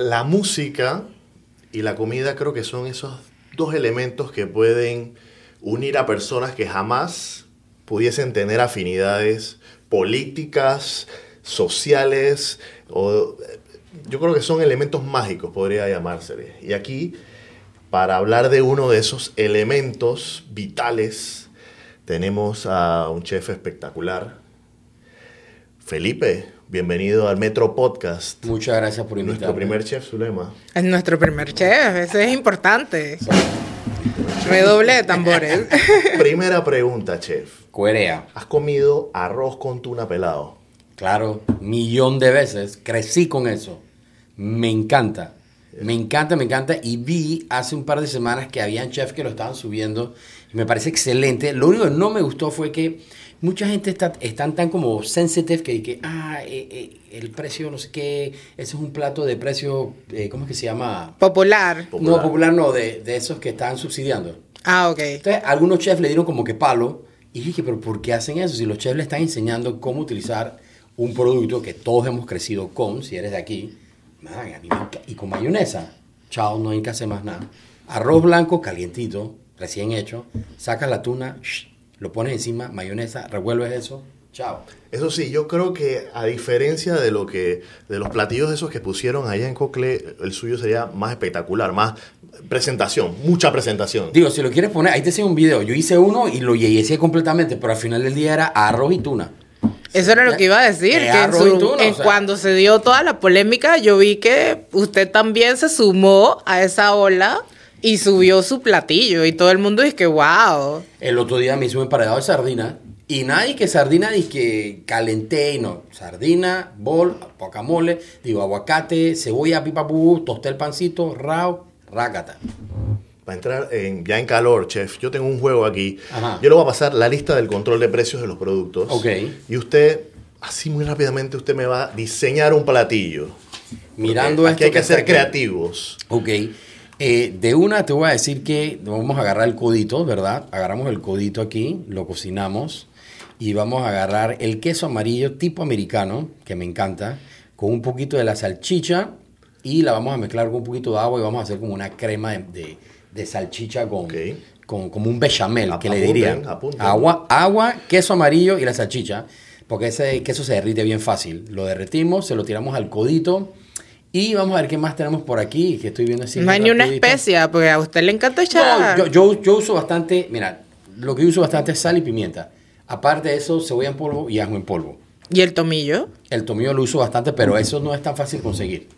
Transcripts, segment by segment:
la música y la comida creo que son esos dos elementos que pueden unir a personas que jamás pudiesen tener afinidades políticas, sociales, o, yo creo que son elementos mágicos, podría llamársele. Y aquí, para hablar de uno de esos elementos vitales, tenemos a un chef espectacular. Felipe, bienvenido al Metro Podcast. Muchas gracias por invitarme. Nuestro primer chef, Zulema. Es nuestro primer chef, eso es importante. Redoble de tambores. Primera pregunta, chef. Corea. ¿Has comido arroz con tuna pelado? Claro, millón de veces. Crecí con eso. Me encanta. Me encanta, me encanta. Y vi hace un par de semanas que habían chefs que lo estaban subiendo. Y me parece excelente. Lo único que no me gustó fue que mucha gente está están tan como sensitive que, que ah, eh, eh, el precio, no sé qué, ese es un plato de precio, eh, ¿cómo es que se llama? Popular. No, popular no, de, de esos que están subsidiando. Ah, ok. Entonces, algunos chefs le dieron como que palo. Y dije, pero ¿por qué hacen eso? Si los chefs le están enseñando cómo utilizar un producto que todos hemos crecido con, si eres de aquí, man, a mí me enca- y con mayonesa, chao, no hay que hacer más nada. Arroz blanco calientito, recién hecho, sacas la tuna, shh, lo pones encima, mayonesa, revuelves eso, chao. Eso sí, yo creo que a diferencia de lo que de los platillos esos que pusieron allá en Cocle, el suyo sería más espectacular, más presentación, mucha presentación. Digo, si lo quieres poner, ahí te enseño un video. Yo hice uno y lo yeyecé completamente, pero al final del día era arroz y tuna. Eso era lo que iba a decir, Eh, que en arroz y su- tuna, en o sea. cuando se dio toda la polémica, yo vi que usted también se sumó a esa ola y subió su platillo y todo el mundo dice que wow. El otro día me hice un emparedado de sardina y nadie que sardina dice que calenté y no. Sardina, bol, guacamole, digo aguacate, cebolla, pipa, pupú, tosté el pancito, rao, rácata. Para entrar en- ya en calor, chef, yo tengo un juego aquí. Ajá. Yo le voy a pasar la lista del control de precios de los productos. Ok. Y usted, así muy rápidamente, usted me va a diseñar un platillo. Mirando Porque esto aquí hay que está ser aquí. creativos. Ok. Eh, de una te voy a decir que vamos a agarrar el codito, ¿verdad? Agarramos el codito aquí, lo cocinamos y vamos a agarrar el queso amarillo tipo americano, que me encanta, con un poquito de la salchicha y la vamos a mezclar con un poquito de agua y vamos a hacer como una crema de, de- de salchicha con, con como un bechamel, que le apunten. Agua, agua, queso amarillo y la salchicha, porque ese queso se derrite bien fácil. Lo derretimos, se lo tiramos al codito. Y vamos a ver qué más tenemos por aquí, que estoy viendo así. no hay ni una especia, porque a usted le encanta No, echar. yo, yo, yo uso bastante, mira, lo que uso bastante es sal y pimienta. Aparte de eso, cebolla en polvo y ajo en polvo. ¿Y el tomillo? El tomillo lo uso bastante, pero eso no es tan fácil conseguir.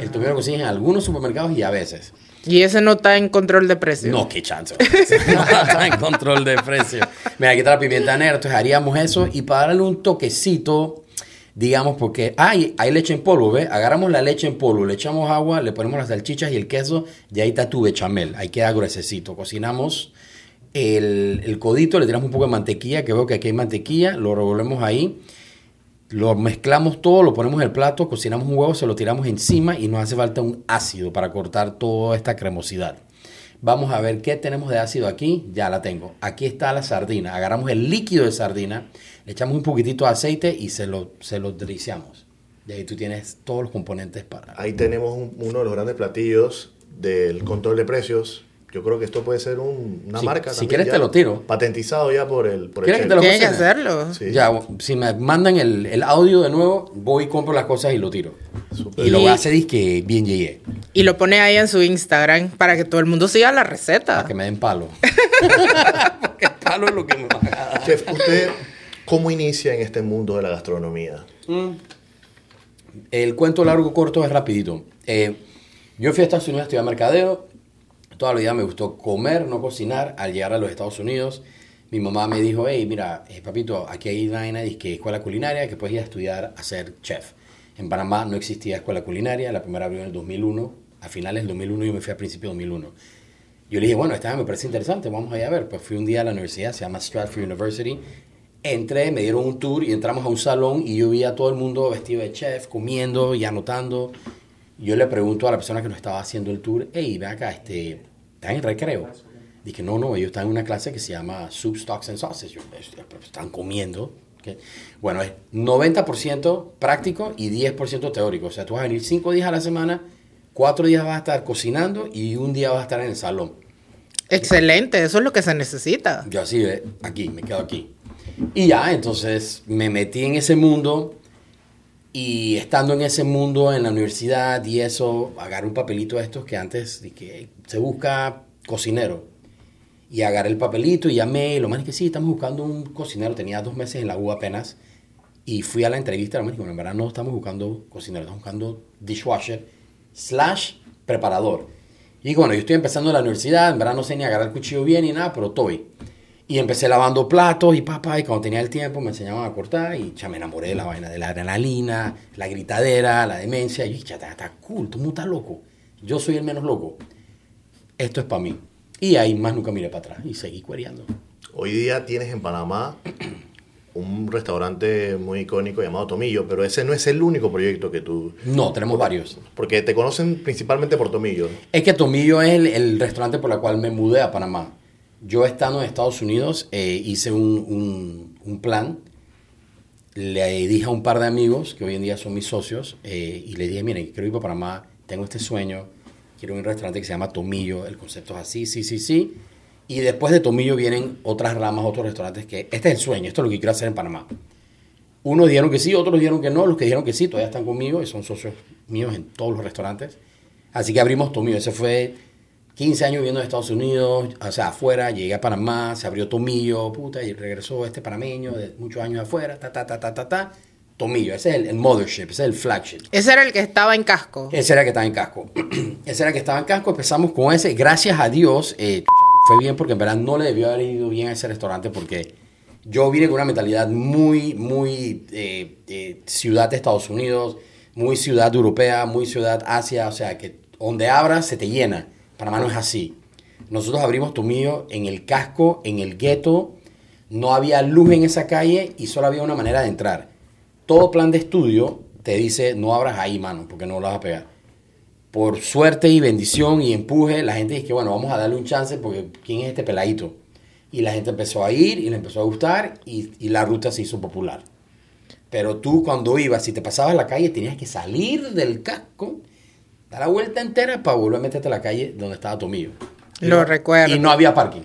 El tomillo lo consigues en algunos supermercados y a veces. Y ese no está en control de precio. No, qué chance. no está en control de precio. Mira, aquí está la pimienta negra, entonces haríamos eso y para darle un toquecito, digamos, porque hay, hay leche en polvo, ¿ves? Agarramos la leche en polvo, le echamos agua, le ponemos las salchichas y el queso, y ahí está tu bechamel, ahí queda gruesecito. Cocinamos el, el codito, le tiramos un poco de mantequilla, que veo que aquí hay mantequilla, lo revolvemos ahí. Lo mezclamos todo, lo ponemos en el plato, cocinamos un huevo, se lo tiramos encima y nos hace falta un ácido para cortar toda esta cremosidad. Vamos a ver qué tenemos de ácido aquí. Ya la tengo. Aquí está la sardina. Agarramos el líquido de sardina, le echamos un poquitito de aceite y se lo, se lo deslizamos. De ahí tú tienes todos los componentes para... Ahí tenemos un- uno de los grandes platillos del control de precios. Yo creo que esto puede ser un- una Si- marca. si quieres te lo tiro. Patentizado ya por el, por el ¿Quieres que chef. te lo Tiene que hacerlo. Sí. Ya, si me mandan el, el audio de nuevo, voy y compro las cosas y lo tiro. Súper. Y lo voy a Y- hacer que bien llegué, Y lo pone ahí en su Instagram para que todo el mundo siga la receta. para que me den palo. Porque el palo es lo que me va a dar. Chef, ¿usted cómo inicia en este mundo de la gastronomía? El cuento largo corto es rapidito. Eh, yo fui a Estados Unidos a estudiar mercadeo. Toda la vida me gustó comer, no cocinar. Al llegar a los Estados Unidos, mi mamá me dijo, hey, mira, eh, papito, aquí hay una escuela culinaria, que puedes ir a estudiar a ser chef. En Panamá no existía escuela culinaria, la primera abrió en el 2001. A finales del 2001 yo me fui a principios del 2001. Yo le dije, bueno, esta me parece interesante, vamos allá a ver. Pues fui un día a la universidad, se llama Stratford University. Entré, me dieron un tour y entramos a un salón y yo vi a todo el mundo vestido de chef, comiendo y anotando. Yo le pregunto a la persona que nos estaba haciendo el tour, hey, ven acá, este, ¿están en recreo? Dije, no, no, ellos están en una clase que se llama Soup, Stocks and Sauces. Yo, "Hostia, pero están comiendo. ¿ok?". Bueno, es 90% práctico y 10% teórico. O sea, tú vas a venir 5 días a la semana cuatro días vas a estar cocinando y un día vas a estar en el salón. Excelente, eso es lo que se necesita. Yo así, ve, aquí, me quedo aquí. Y ya, entonces me metí en ese mundo y estando en ese mundo en la universidad y eso, agarré un papelito de estos que antes que se busca cocinero. Y agarré el papelito y llamé, y lo más es que sí, estamos buscando un cocinero, tenía dos meses en la U apenas. Y fui a la entrevista, más bueno, en verdad no estamos buscando cocinero, estamos buscando dishwasher slash preparador. Y bueno, yo estoy empezando la universidad, en verdad no sé ni agarrar el cuchillo bien ni nada, pero estoy. Y empecé lavando platos y papá, y cuando tenía el tiempo me enseñaban a cortar y ya me enamoré de la vaina de la adrenalina, la gritadera, la demencia. Y ya está, está cool, tú no estás loco. Yo soy el menos loco. Esto es para mí. Y ahí más nunca miré para atrás y seguí cuereando. Hoy día tienes en Panamá un restaurante muy icónico llamado Tomillo, pero ese no es el único proyecto que tú... No, tenemos varios. Porque te conocen principalmente por Tomillo. Es que Tomillo es el, el restaurante por el cual me mudé a Panamá. Yo estando en Estados Unidos eh, hice un, plan. Le dije a un par de amigos que hoy en día son mis socios eh, y le dije, miren, quiero ir para Panamá, tengo este sueño, quiero un restaurante que se llama Tomillo, el concepto es así, sí, sí, sí. Y después de Tomillo vienen otras ramas, otros restaurantes que este es el sueño, esto es lo que quiero hacer en los Unos dijeron que sí, otros dijeron que no, los que dijeron que sí todavía están conmigo y son socios míos en todos los restaurantes. Así que abrimos Tomillo, ese fue 15 años viviendo en Estados Unidos, o sea, afuera, llegué a Panamá, se abrió Tomillo, puta, y regresó este panameño de muchos años afuera, ta, ta, ta, ta, ta, ta. Tomillo, ese es el, el mothership, ese es el flagship. Ese era el que estaba en casco. Ese era el que estaba en casco. ese era el que estaba en casco, empezamos con ese. Gracias a Dios, eh, fue bien porque en verdad no le debió haber ido bien a ese restaurante porque yo vine con una mentalidad muy, muy eh, eh, ciudad de Estados Unidos, muy ciudad europea, muy ciudad Asia, o sea, que donde abras se te llena. Panamá no es así. Nosotros abrimos Tomillo en el casco, en el gueto, no había luz en esa calle y solo había una manera de entrar. Todo plan de estudio te dice no abras ahí, mano, porque no lo vas a pegar. Por suerte y bendición y empuje, la gente dice que bueno, vamos a darle un chance porque ¿quién es este peladito? Y la gente empezó a ir y le empezó a gustar y, y la ruta se hizo popular. Pero tú cuando ibas, si te pasabas la calle, tenías que salir del casco, dar la vuelta entera para volver a meterte a la calle donde estaba Tomillo. Lo recuerdo. Y no había parking.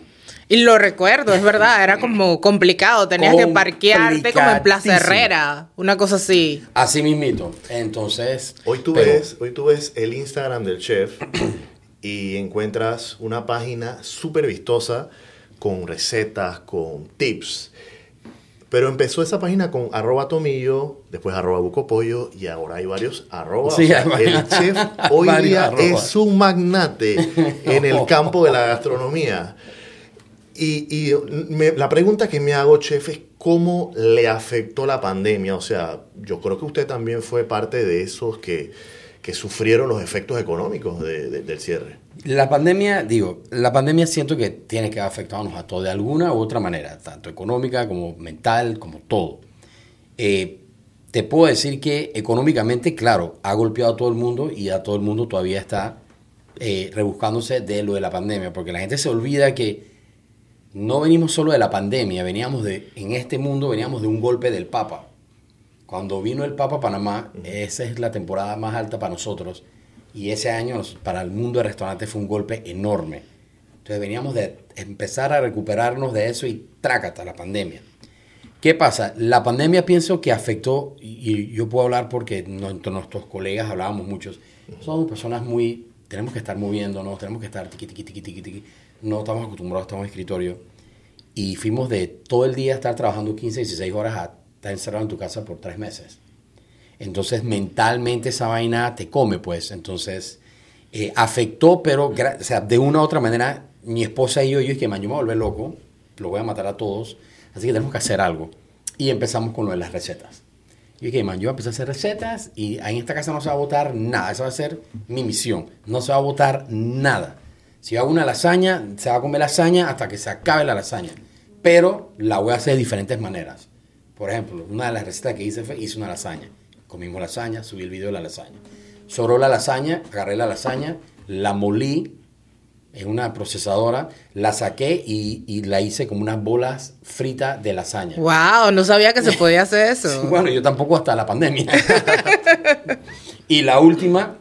Y lo recuerdo, es verdad, era como complicado, tenías que parquearte como en Plaza. Herrera, una cosa así. Así mismito. Entonces... Hoy tú, pero- ves, hoy tú ves el Instagram del chef y encuentras una página súper vistosa con recetas, con tips. Pero empezó esa página con arroba tomillo, después arroba bucopollo y ahora hay varios arroba. Sí, O sea, hay el chef hoy día arroba. es un magnate en el campo de la gastronomía. Y, y me- la pregunta que me hago, chef, es cómo le afectó la pandemia. O sea, yo creo que usted también fue parte de esos que, que sufrieron los efectos económicos de- de- del cierre. La pandemia, digo, la pandemia siento que tiene que afectarnos a todos de alguna u otra manera, tanto económica como mental, como todo. Eh, te puedo decir que económicamente, claro, ha golpeado a todo el mundo y a todo el mundo todavía está eh, rebuscándose de lo de la pandemia, porque la gente se olvida que no venimos solo de la pandemia, veníamos de, en este mundo veníamos de un golpe del Papa. Cuando vino el Papa a Panamá, esa es la temporada más alta para nosotros. Y ese año para el mundo de restaurantes fue un golpe enorme. Entonces veníamos de empezar a recuperarnos de eso y trácata la pandemia. ¿Qué pasa? La pandemia pienso que afectó, y yo puedo hablar porque entre nuestros colegas hablábamos muchos, somos personas muy, tenemos que estar moviéndonos, tenemos que estar tiqui, tiqui, tiqui, tiqui, tiqui. no estamos acostumbrados, estamos en escritorio. Y fuimos de todo el día estar trabajando 15, 16 horas a estar encerrado en tu casa por tres meses. Entonces mentalmente esa vaina te come, pues. Entonces eh, afectó, pero de una u otra manera, mi esposa y yo, yo dije, man, yo me voy a volver loco, lo voy a matar a todos, así que tenemos que hacer algo. Y empezamos con lo de las recetas. Yo dije, man, yo voy a empezar a hacer recetas y en esta casa no se va a votar nada. Esa va a ser mi misión. No se va a votar nada. Si hago una lasaña, se va a comer lasaña hasta que se acabe la lasaña. Pero la voy a hacer de diferentes maneras. Por ejemplo, una de las recetas que hice fue, hice una lasaña. Comimos lasaña, subí el video de la lasaña. Sobró la lasaña, agarré la lasaña, la molí en una procesadora, la saqué y, y la hice como unas bolas fritas de lasaña. Wow, no sabía que se podía hacer eso. Bueno, yo tampoco hasta la pandemia. y la última,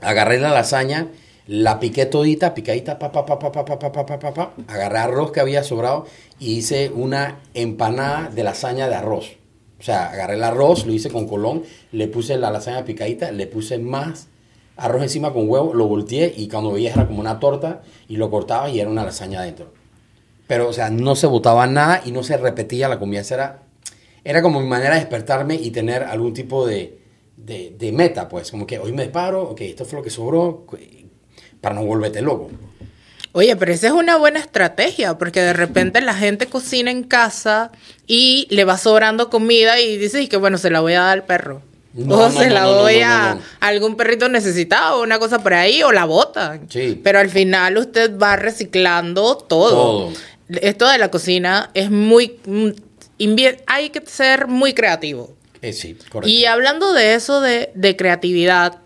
Agarré la lasaña, la piqué todita, picadita, pa, pa, pa, pa, pa, pa, pa, pa, pa, pa, pa. Agarré arroz que había sobrado y hice una empanada de lasaña de arroz. O sea, agarré el arroz, lo hice con colón, le puse la lasaña picadita, le puse más arroz encima con huevo, lo volteé y cuando veías era como una torta y lo cortaba y era una lasaña adentro. Pero, o sea, no se botaba nada y no se repetía la comida. Era, era como mi manera de despertarme y tener algún tipo de, de, de meta, pues. Como que hoy me paro, ok, esto fue lo que sobró, para no volverte loco. Oye, pero esa es una buena estrategia, porque de repente la gente cocina en casa y le va sobrando comida y dice y que bueno, se la voy a dar al perro. No, o no, se no, la doy a algún perrito necesitado, una cosa por ahí, o la botan. Sí. Pero al final usted va reciclando todo. Todo. Esto de la cocina es muy... mm, hay que ser muy creativo. Eh, sí, correcto. Y hablando de eso de, de creatividad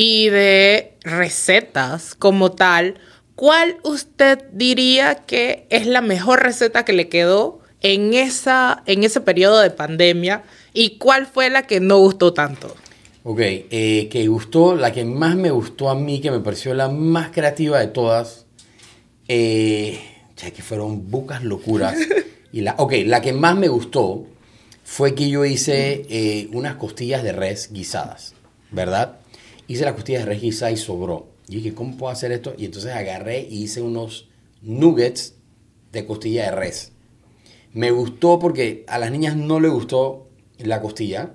y de recetas como tal, ¿cuál usted diría que es la mejor receta que le quedó en, esa, en ese periodo de pandemia? ¿Y cuál fue la que no gustó tanto? Ok, eh, que gustó, la que más me gustó a mí, que me pareció la más creativa de todas, eh, ya que fueron bucas locuras. y la, ok, la que más me gustó fue que yo hice eh, unas costillas de res guisadas, ¿verdad? Hice las costillas de res guisadas y sobró. Y dije, ¿cómo puedo hacer esto? Y entonces agarré y hice unos nuggets de costilla de res. Me gustó porque a las niñas no les gustó la costilla.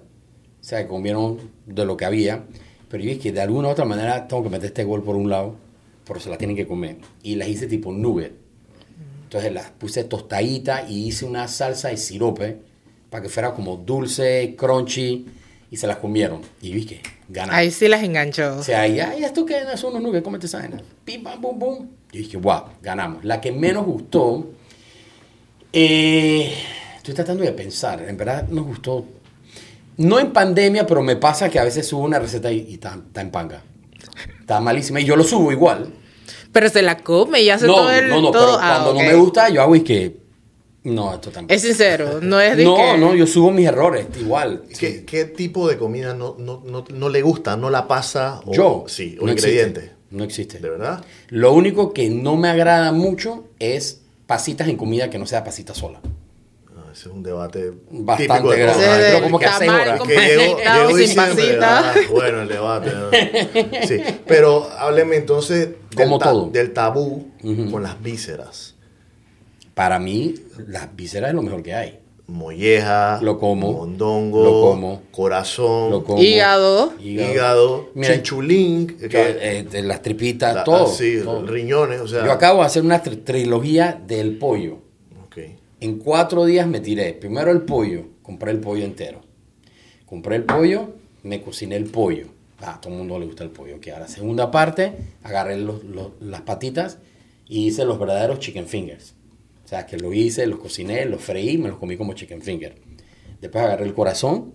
O sea, comieron de lo que había. Pero yo dije de alguna u otra manera tengo que meter este gol por un lado, pero se la tienen que comer. Y las hice tipo nugget. Entonces las puse tostaditas y hice una salsa de sirope para que fuera como dulce, crunchy. Y se las comieron. Y yo dije, Ahí sí las enganchó. O sea, ya, ya esto que son unos nubes, cómete esa vaina. Pim, pam, pum, pum. Yo dije, wow, ganamos. La que menos gustó, eh, estoy tratando de pensar, en verdad nos gustó. No en pandemia, pero me pasa que a veces subo una receta y, y está, está en panga. Está malísima. Y yo lo subo igual. Pero se la come y hace No, todo el... no, no, todo- pero ah, cuando ok. no me gusta, yo hago y que. No, esto tampoco. Es sincero, no es de No, que... no, yo subo mis errores, igual. ¿Qué, Sí. qué tipo de comida no, no, no, no le gusta, no la pasa? O, Yo. Sí, un no existe. ingrediente. No existe. ¿De verdad? Lo único que no me agrada mucho es pasitas en comida que no sea pasita sola. Ah, ese es un debate Bastante de grande. Pero como que horas. con Que llego- llego sin pasita. ah, bueno, el debate. ¿no? Sí, pero hábleme entonces del, Como todo. del tabú con las vísceras. Para mí, las vísceras es lo mejor que hay. Molleja, Lo como. mondongo, Lo como. corazón, Lo como. Hígado. hígado, Mira, chinchulín, que- eh, de las tripitas, la- todo. ah, sí, todo. riñones, o sea. Yo acabo de hacer una tri- trilogía del pollo. Ok. En cuatro días me tiré. Primero el pollo. Compré el pollo entero. Compré el pollo, me cociné el pollo. Ah, a todo el mundo le gusta el pollo. Que ahora, segunda parte, agarré los- los- las patitas y hice los verdaderos chicken fingers. O sea, que lo hice, los cociné, los freí, me los comí como chicken finger. Después agarré el corazón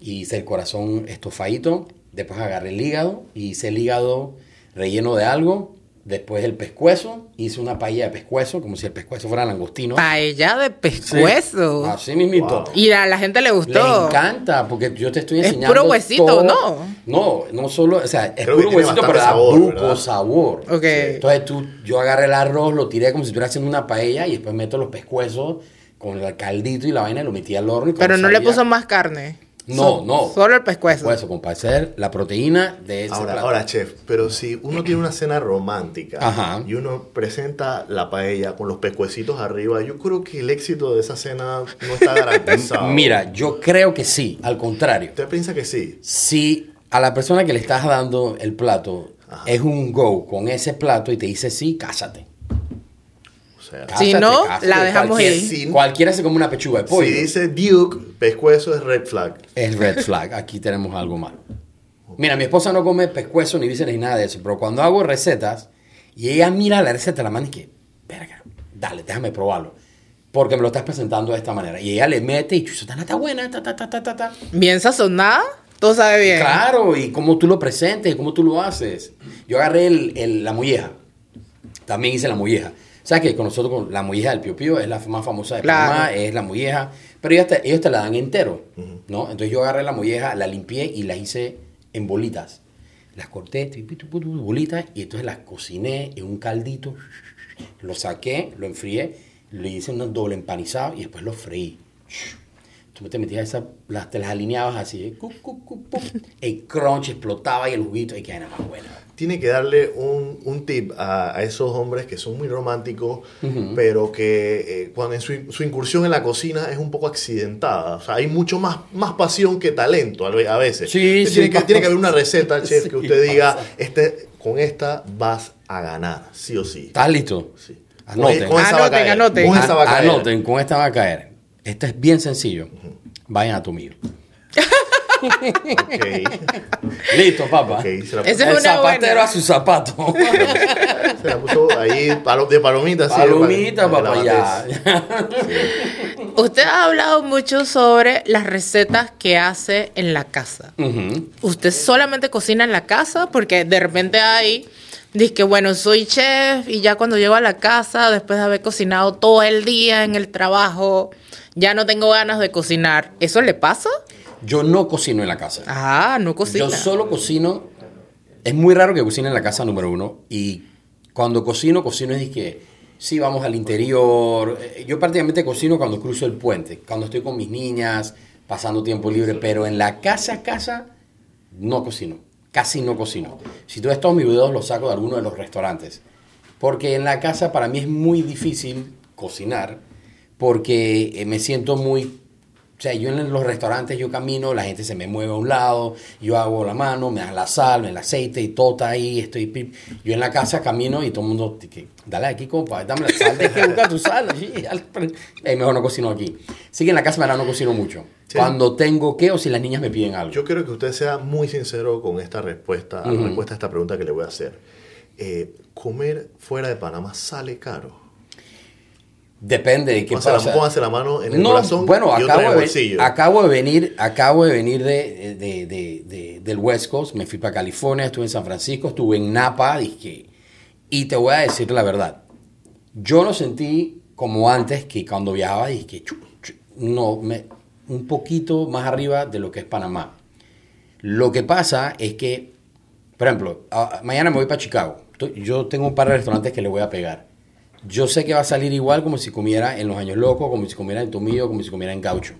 y hice el corazón estofadito. Después agarré el hígado y hice el hígado relleno de algo. Después el pescuezo, hice una paella de pescuezo, como si el pescuezo fuera langostino. Paella de pescuezo. Así mismito. Wow. Y a la gente le Le gustó. encanta, porque yo te estoy Es enseñando. puro huesito, todo. ¿no? No, no solo, o sea, es Creo puro huesito, pero bastante da sabor, buco sabor. Ok. Entonces tú, yo agarré el arroz, lo tiré como si estuviera haciendo una paella y después meto los pescuezos con el caldito y la vaina y lo metí al horno. y Pero no le puso más carne. No, So- no. Solo el pescuezo. Pescuezo, hacer la proteína de ese Ahora, plato. ahora, chef, pero si uno tiene una cena romántica Ajá. y uno presenta la paella con los pescuecitos arriba, yo creo que el éxito de esa cena no está garantizado. Mira, yo creo que sí, al contrario. ¿Usted piensa que sí? Si a la persona que le estás dando el plato Ajá. es un go con ese plato y te dice sí, cásate. Sea, Si no, cásate. la dejamos Cualquier- ir. Cualquiera se come una pechuga de pollo. si dice Duke, pescuezo es red flag. Es red flag. Aquí tenemos algo malo. Mira, mi esposa no come pescuezo ni vísceras ni nada de eso, pero cuando hago recetas y ella mira la receta, la manda y que, verga, dale, déjame probarlo. Porque me lo estás presentando de esta manera. Y ella le mete y chuzo, está buena, ta, ta, ta, ta, ta, ta. Bien sazonada, todo sabe bien. Claro, y cómo tú lo presentes y cómo tú lo haces. Yo agarré el- el- la molleja. También hice la molleja. ¿Sabes que con nosotros con la molleja del Pio Pío es la más famosa de Claro. Panamá, es la molleja, pero ellos te, ellos te la dan entero, ¿no? Entonces yo agarré la molleja, la limpié y la hice en bolitas. Las corté, bolitas, y entonces las cociné en un caldito. Lo saqué, lo enfrié, le hice un doble empanizado y después lo freí. Tú te metías esa, las, te las alineabas así, eh, cu, cu, cu, pum. el crunch explotaba y el juguito, y quedaba nada más buena. Tiene que darle un, un tip a, a esos hombres que son muy románticos, pero que eh, cuando en su, su incursión en la cocina es un poco accidentada. O sea, hay mucho más, más pasión que talento a ve- a veces. Sí, Tiene sí, que, tiene que haber una receta, chef, Sí, que usted diga, pasa. este, con esta vas a ganar, sí o sí. ¿Estás listo? Sí. Anoten. Con Anoten, anoten. Con esa va a caer. Anoten, con esta va a caer. Esto es bien sencillo. Vayan a tu mío. Ok. Listo, papá. Ok, se la, Ese- el es zapatero buena. a su zapato. se la puso ahí palo- de palomita. sí, Palomita, para- para papá, ya. Usted ha hablado mucho sobre las recetas que hace en la casa. ¿Usted solamente cocina en la casa? Porque de repente hay, dice que bueno, soy chef y ya cuando llego a la casa, después de haber cocinado todo el día en el trabajo, ya no tengo ganas de cocinar. ¿Eso le pasa? Yo no cocino en la casa. Ah, no cocina. Yo solo cocino. Es muy raro que cocine en la casa número uno. Y cuando cocino, cocino es que sí, vamos al interior. Eh, Yo prácticamente cocino cuando cruzo el puente, cuando estoy con mis niñas, pasando tiempo libre. Pero en la casa, casa, no cocino. Casi no cocino. Si tú ves todos mis videos, los saco de alguno de los restaurantes. Porque en la casa para mí es muy difícil cocinar. Porque eh, me siento muy o sea, yo en los restaurantes yo camino, la gente se me mueve a un lado, yo hago la mano, me dan la sal, el aceite y todo está ahí, estoy pip. Yo en la casa camino y todo el mundo, dale aquí, compa, dame la sal, de que busca tu sal. al- Eh, mejor no cocino aquí. Así que en la casa, verdad, no cocino mucho. Sí. Cuando tengo que o si las niñas me piden algo. Yo quiero que usted sea muy sincero con esta respuesta, Ujú. respuesta a esta pregunta que le voy a hacer. Eh, ¿Comer fuera de Panamá sale caro? Depende de qué la, pasa. póngase la mano en el No, corazón bueno, y otra en acabo el de, bolsillo. ve- acabo de venir, acabo de venir de, de- de- de- del West Coast, me fui para California, estuve en San Francisco, estuve en Napa, dije, y te voy a decir la verdad, yo no sentí como antes que cuando viajaba, dije, chu, chu, no, me, un poquito más arriba de lo que es Panamá. Lo que pasa es que, por ejemplo, a- mañana me voy para Chicago, yo tengo un par de restaurantes que le voy a pegar. Yo sé que va a salir igual como si comiera en Los Años Locos, como si comiera en Tomillo, como si comiera en Gaucho,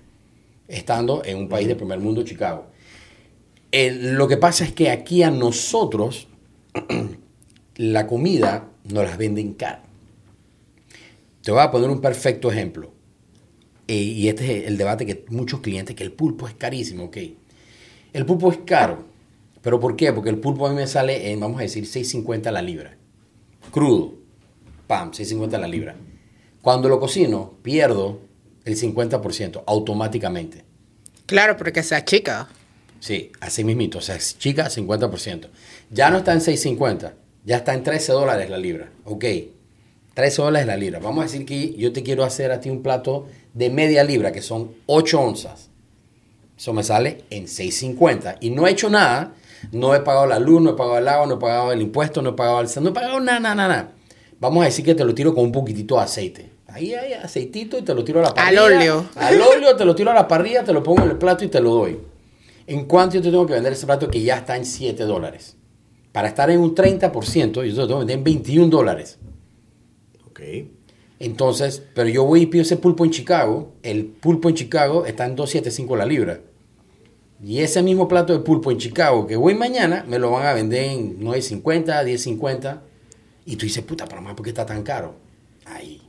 estando en un país de primer mundo, Chicago. El- lo que pasa es que aquí a nosotros la comida nos las venden cara. Te voy a poner un perfecto ejemplo. Eh, y este es el debate que muchos clientes, que el pulpo es carísimo, ok. El pulpo es caro. ¿Pero por qué? Porque el pulpo a mí me sale en, vamos a decir, 6.50 la libra. Crudo. Pam, 6.50 la libra. Cuando lo cocino, pierdo el 50% automáticamente. Claro, porque sea chica. Sí, así mismito. O sea, es chica, 50%. Ya no está en 6.50. Ya está en 13 dólares la libra. Ok. 13 dólares la libra. Vamos a decir que yo te quiero hacer a ti un plato de media libra, que son 8 onzas. Eso me sale en 6.50. Y no he hecho nada. No he pagado la luz, no he pagado el agua, no he pagado el impuesto, no he pagado el... No he pagado nada, nada, nada. Vamos a decir que te lo tiro con un poquitito de aceite. Ahí hay aceitito y te lo tiro a la Al parrilla. óleo. Al óleo, te lo tiro a la parrilla, te lo pongo en el plato y te lo doy. ¿En cuánto yo te tengo que vender ese plato que ya está en 7 dólares? Para estar en un 30%, yo te lo tengo que vender en 21 dólares. Ok. Entonces, pero yo voy y pido ese pulpo en Chicago. El pulpo en Chicago está en 2.75 la libra. Y ese mismo plato de pulpo en Chicago que voy mañana, me lo van a vender en 9.50, 10.50. Y tú dices, puta, pero más, ¿por qué está tan caro? Ahí.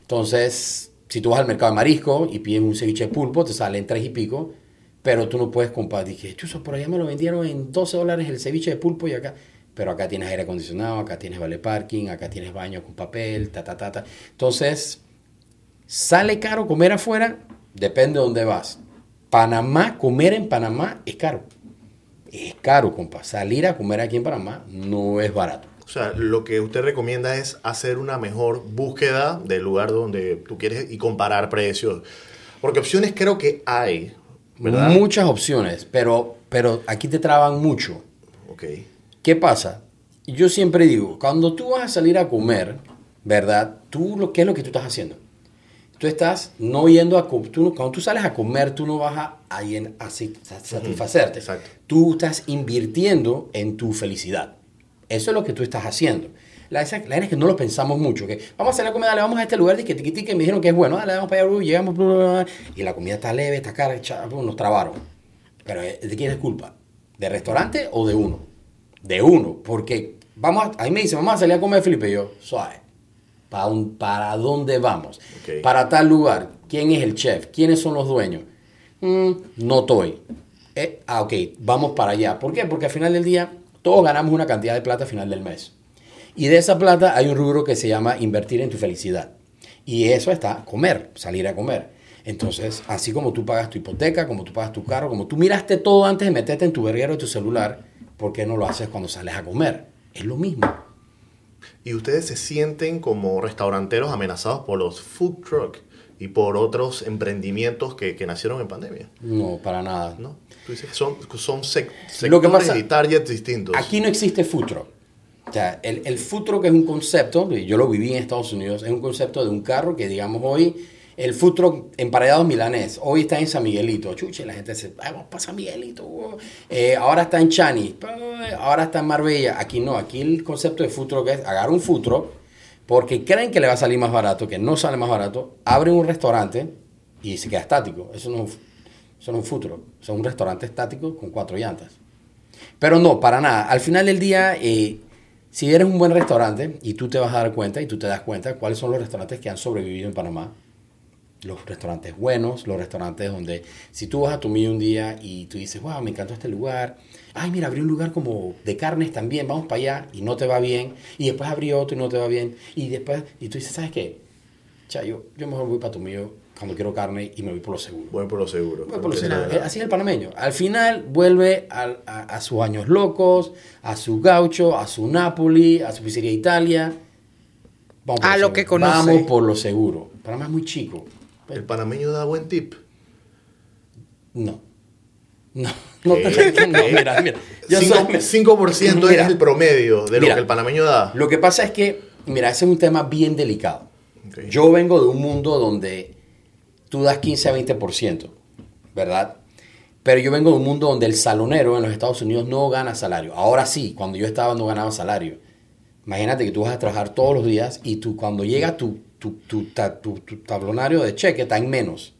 Entonces, si tú vas al mercado de marisco y pides un ceviche de pulpo, te sale en 3 y pico. Pero tú no puedes comprar. Dije, chuzo, por allá me lo vendieron en 12 dólares el ceviche de pulpo y acá. Pero acá tienes aire acondicionado, acá tienes vale parking, acá tienes baño con papel, ta, ta, ta, ta. Entonces, ¿sale caro comer afuera? Depende de dónde vas. Panamá, comer en Panamá es caro. Es caro, compa. Salir a comer aquí en Panamá no es barato. O sea, lo que usted recomienda es hacer una mejor búsqueda del lugar donde tú quieres y comparar precios. Porque opciones creo que hay, ¿verdad? Muchas opciones, pero, pero aquí te traban mucho. Ok. ¿Qué pasa? Yo siempre digo, cuando tú vas a salir a comer, ¿verdad? Tú, lo, ¿qué es lo que tú estás haciendo? tú estás no yendo a tú cuando tú sales a comer, tú no vas a, a a si- a satisfacerte. exacto. Tú estás invirtiendo en tu felicidad. Eso es lo que tú estás haciendo. La, esa- la es que no lo pensamos mucho. Que vamos a hacer la comida, dale, vamos a este lugar de que tiqui, que me dijeron que es bueno, dale, vamos para allá, llegamos, bla, bla, bla, y la comida está leve, está cara, nos trabaron. Pero eh, ¿de quién es culpa? ¿De restaurante o de uno? De uno, porque vamos a, ahí me dicen, vamos a salir a comer, Felipe, y yo, suave. ¿Para, un- ¿Para dónde vamos? Para tal lugar. ¿Quién es el chef? ¿Quiénes son los dueños? Mm, no estoy. Eh, ah, ok, vamos para allá. ¿Por qué? Porque al final del día todos ganamos una cantidad de plata al final del mes. Y de esa plata hay un rubro que se llama invertir en tu felicidad. Y eso está comer, salir a comer. Entonces, así como tú pagas tu hipoteca, como tú pagas tu carro, como tú miraste todo antes de meterte en tu verguero de tu celular, ¿por qué no lo haces cuando sales a comer? Es lo mismo. ¿Y ustedes se sienten como restauranteros amenazados por los food truck y por otros emprendimientos que, que nacieron en pandemia? No, para nada. ¿No? Tú dices que son, son sec- Lo que sectores pasa- y targets distintos. Aquí no existe truck. O sea, el, el food truck es un concepto, yo lo viví en Estados Unidos, es un concepto de un carro que, digamos, hoy, el truck emparedados milanés, hoy está en San Miguelito. Chuche, la gente dice, "Ay, vamos para San Miguelito. wow". Eh, ahora está en Chani, ahora está en Marbella. Aquí no, aquí el concepto de food truck es agarrar un truck porque creen que le va a salir más barato, que no sale más barato, abren un restaurante y se queda estático. Eso no, eso no es un eso es un restaurante estático con cuatro llantas. Pero no, para nada. Al final del día, eh, si eres un buen restaurante y tú te vas a dar cuenta y tú te das cuenta cuáles son los restaurantes que han sobrevivido en Panamá. Los restaurantes buenos, los restaurantes donde si tú vas a tu un día y tú dices, wow, me encantó este lugar. Ay, mira, abrí un lugar como de carnes también, vamos para allá y no te va bien. Y después abrí otro y no te va bien. Y después, y tú dices, ¿sabes qué? Cha, yo, yo mejor voy para tu cuando quiero carne y me voy por lo seguro. Voy por lo seguro. Voy por lo seguro. Así es el panameño. Al final vuelve al- a, a sus años locos, a su gaucho, a su Napoli, a su pizzería Italia. Vamos por A lo seguro. que conoce. Vamos por lo seguro. Panamá es muy chico. El panameño da buen tip. No. No, no te no, mira, mira. Yo Cinco- soy- 5% Mira. es el promedio de lo Mira. que el panameño da. Lo que pasa es que, mira, ese es un tema bien delicado. Yo vengo de un mundo donde tú das 15 a 20%, ¿verdad? Pero yo vengo de un mundo donde el salonero en los Estados Unidos no gana salario. Ahora sí, cuando yo estaba no ganaba salario. Imagínate que tú vas a trabajar todos los días y tú cuando llega tu, tu, tu, ta- tu- tu tablonario de cheque está en menos,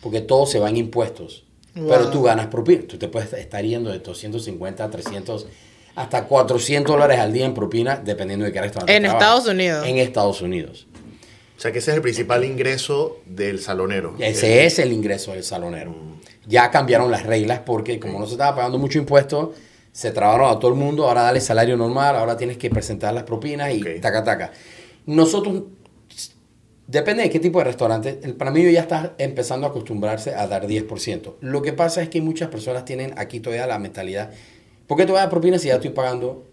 porque todo se va en impuestos. Pero tú ganas propina. Tú te puedes estar yendo de 250 a 300 hasta 400 dólares al día en propina, dependiendo de qué restaurante En trabajes. Estados Unidos. En Estados Unidos. O sea que ese es el principal ingreso del salonero. Ese es el ingreso del salonero. Ya cambiaron las reglas porque como no se estaba pagando mucho impuesto, se trabaron a todo el mundo, ahora dale salario normal, ahora tienes que presentar las propinas y Ok. taca taca. Nosotros, depende de qué tipo de restaurante, el panameño ya está empezando a acostumbrarse a dar 10%. Lo que pasa es que muchas personas tienen aquí todavía la mentalidad, ¿por qué te voy a dar propinas si ya estoy pagando?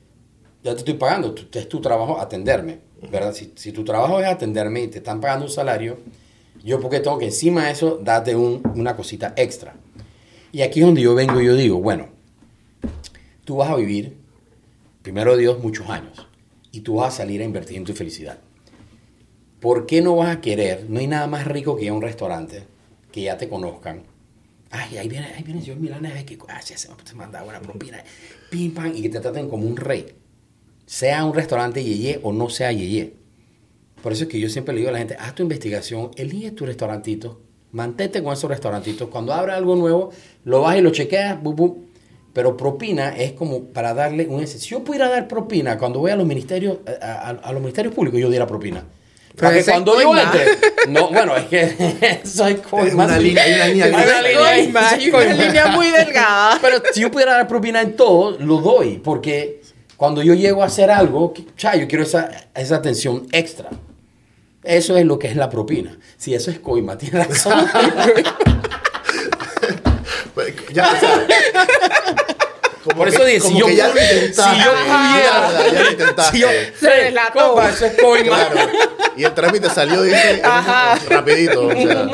Ya te estoy pagando, es tu trabajo atenderme, ¿verdad? Si, tu trabajo es atenderme y te están pagando un salario, yo porque tengo que encima de eso darte un- una cosita extra. Y aquí es donde yo vengo y yo digo, bueno, tú vas a vivir, primero Dios, muchos años. Y tú vas a salir a invertir en tu felicidad. ¿Por qué no vas a querer? No hay nada más rico que ir a un restaurante, que ya te conozcan. Ay, ahí viene, ahí viene el señor Milanes, ay, que sí, se se manda buena propina. Pim, pam, y que te traten como un rey. Sea un restaurante yeye o no sea yeye. Por eso es que yo siempre le digo a la gente, haz tu investigación, elige tu restaurantito, mantente con esos restaurantitos. Cuando abra algo nuevo, lo vas y lo chequeas, bu, bu. pero propina es como para darle un... Si yo pudiera dar propina cuando voy a los ministerios, a los ministerios públicos, yo diera propina. Pero Para que cuando yo coima. entre... No, bueno, es que soy Hay una línea- hay una línea Hay una línea. Coima, hay una línea muy delgada. Pero si yo pudiera dar propina en todo, lo doy, porque cuando yo llego a hacer algo, cha, yo quiero esa, esa atención extra. Eso es lo que es la propina. Si eso es coima, tiene razón. Pues, Ya, como Por eso dije, si como yo que ya lo pudiera- intentaste. si yo pudiera- Ya, ya lo intentaste. Si yo- Se delató. Compa, eso es coima. Claro. Y el trámite salió dice, Ajá. rapidito. O sea,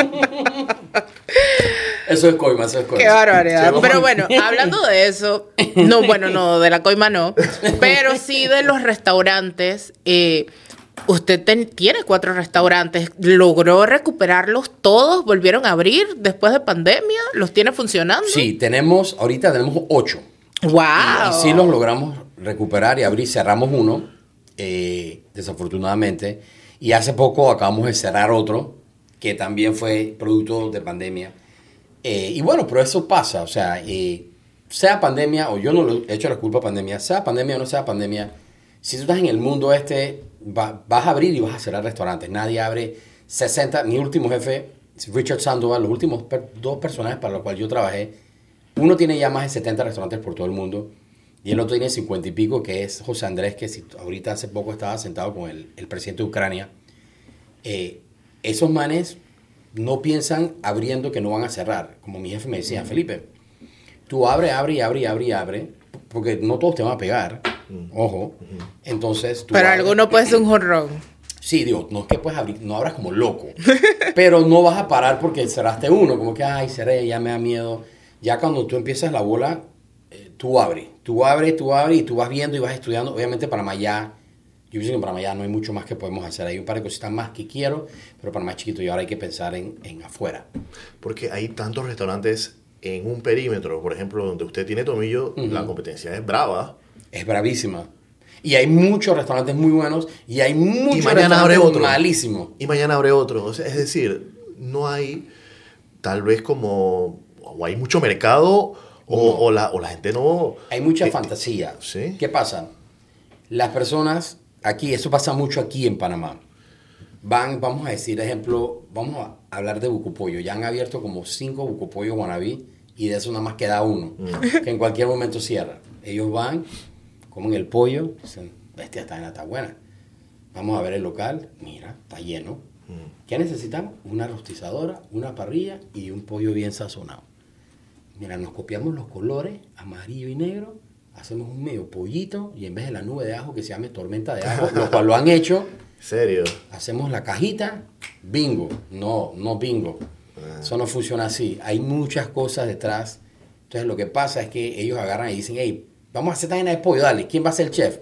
Eso es coima, eso es coima. Qué barbaridad. Sí. Pero bueno, hablando de eso, no, bueno, no, de la coima no, pero sí de los restaurantes, eh, usted ten- tiene cuatro restaurantes. ¿Logró recuperarlos todos? ¿Volvieron a abrir después de pandemia? ¿Los tiene funcionando? Sí, tenemos, ahorita tenemos ocho. ¡Wow! Y, los logramos recuperar y abrir. Cerramos uno, eh, desafortunadamente. Y hace poco acabamos de cerrar otro, que también fue producto de pandemia. Eh, y bueno, pero eso pasa. O sea, eh, sea pandemia o yo no le he hecho la culpa a pandemia, sea pandemia o no sea pandemia, si tú estás en el mundo este, va- vas a abrir y vas a cerrar restaurantes. Nadie abre 60. Mi último jefe, Richard Sandoval, los últimos per- dos personajes para los cuales yo trabajé, uno tiene ya más de 70 restaurantes por todo el mundo y el otro tiene 50 y pico, que es José Andrés, que si, ahorita hace poco estaba sentado con el, el presidente de Ucrania. Eh, esos manes no piensan abriendo que no van a cerrar. Como mi jefe me decía, Felipe, tú abre, abre y abre y abre y abre, porque no todos te van a pegar. Ojo. Entonces, tú Pero abres- alguno puede ser un jorrón. Sí, digo, no es que puedes abrir, no abras como loco, pero no vas a parar porque cerraste uno, como que, ay, cerré, ya me da miedo. Ya cuando tú empiezas la bola, eh, tú abres, tú abres, tú abres y tú vas viendo y vas estudiando. Obviamente Panamá ya, yo pienso que en Panamá ya no hay mucho más que podemos hacer. Hay un par de cositas más que quiero, pero Panamá es chiquito y ahora hay que pensar en, en afuera. Porque hay tantos restaurantes en un perímetro, por ejemplo, donde usted tiene tomillo, la competencia es brava. Es bravísima. Y hay muchos restaurantes muy buenos y hay muchos y mañana abre otro. malísimos. Y mañana abre otro. O sea, es decir, no hay tal vez como... O hay mucho mercado o, o la, o la gente no... Hay mucha eh, fantasía. sí. ¿Qué pasa? Las personas aquí, eso pasa mucho aquí en Panamá. Van, vamos a decir, ejemplo, vamos a hablar de Bucopollo. Ya han abierto como cinco Bucopollo Guanabí y de eso nada más queda uno, que en cualquier momento cierra. Ellos van, comen el pollo, dicen, bestia, esta vaina está buena. Vamos a ver el local, mira, está lleno. ¿Qué necesitamos? Una rostizadora, una parrilla y un pollo bien sazonado. Mira, nos copiamos los colores, amarillo y negro, hacemos un medio pollito y en vez de la nube de ajo que se llame tormenta de ajo, lo cual lo han hecho, Serio. hacemos la cajita, bingo. No, no bingo. Eso no funciona así. Hay muchas cosas detrás. Entonces lo que pasa es que ellos agarran y dicen, hey, vamos a hacer esta de pollo, dale, ¿quién va a ser el chef?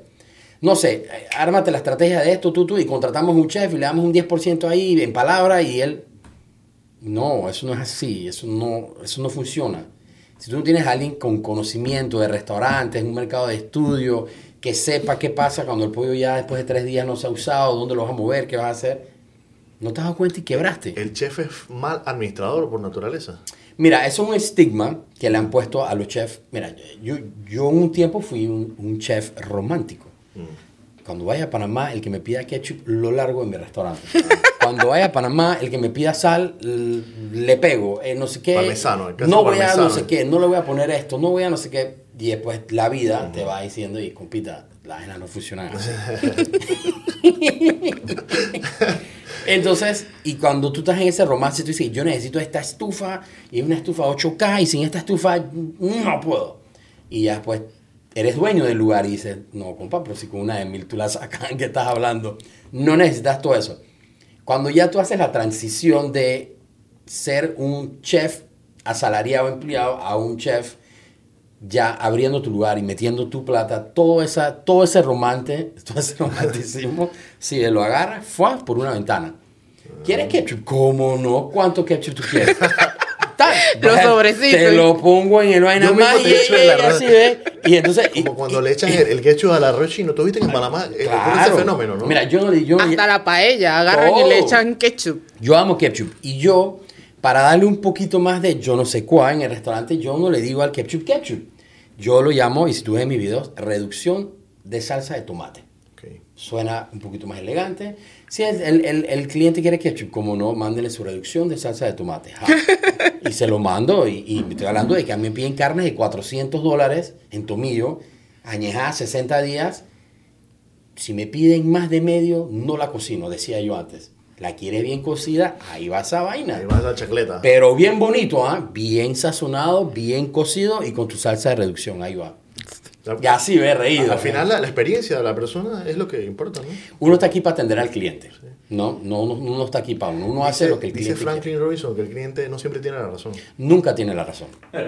No sé, eh, ármate la estrategia de esto, tú, tú, y contratamos un chef y le damos un 10% ahí en palabra y él... No, eso no es así, eso no, eso no funciona. Si tú no tienes a alguien con conocimiento de restaurantes, un mercado de estudio, que sepa qué pasa cuando el pollo ya después de tres días no se ha usado, dónde lo vas a mover, qué vas a hacer, no te has dado cuenta y quebraste. El chef es mal administrador por naturaleza. Mira, eso es un estigma que le han puesto a los chefs. Mira, yo, yo un tiempo fui un, un chef romántico. Cuando vaya a Panamá, el que me pida ketchup lo largo en mi restaurante. Cuando vaya a Panamá, el que me pida sal, le pego. eh, no sé qué. Parmesano, el No voy a parmesano. no sé qué, no le voy a poner esto, no voy a no sé qué. Y después la vida te va diciendo, y compita, la vaina no funciona así. Entonces, y cuando tú estás en ese romance, tú dices, yo necesito esta estufa, y es una estufa 8K, y sin esta estufa no puedo. Y ya después eres dueño del lugar y dices, no, compa, pero si con una de mil tú la sacas, ¿en qué estás hablando? No necesitas todo eso. Cuando ya tú haces la transición de ser un chef asalariado, empleado, a un chef ya abriendo tu lugar y metiendo tu plata, todo, esa, todo ese romante, todo ese romanticismo, si lo agarras, fue por una ventana. ¿Quieres ketchup? ¿Cómo no? ¿Cuánto ketchup tú quieres? Tal. Los sobrecitos. Te lo pongo en el vaina más y, en la y entonces... y- Como cuando y- le echan el, el ketchup al arroz chino. ¿Tú viste en Panamá eh, ocurre ese fenómeno, no? Mira, yo no le... Yo, Hasta la paella, agarran y le echan ketchup. yo amo ketchup. Y yo, para darle un poquito más de yo no sé cuál en el restaurante, yo no le digo al ketchup ketchup. Yo lo llamo, y si tú ves mis videos, reducción de salsa de tomate. Suena un poquito más elegante. Si el, el- el- el cliente quiere ketchup, como no, mándenle su reducción de salsa de tomate. Ja. y se lo mando. Y, y me estoy hablando de que a mí me piden carnes de 400 dólares en tomillo, añejada 60 días. Si me piden más de medio, no la cocino, decía yo antes. La quiere bien cocida, ahí va esa vaina. Ahí va la chacleta. Pero bien bonito, ¿ah? Bien sazonado, bien cocido y con tu salsa de reducción, ahí va. Ya sí ve reído. Al final la, la experiencia de la persona es lo que importa, ¿no? Uno está aquí para atender al cliente. No, no, uno, uno está aquí para uno. Uno hace lo que el Dice cliente Franklin quiere. Robinson que el cliente no siempre tiene la razón. Nunca tiene la razón.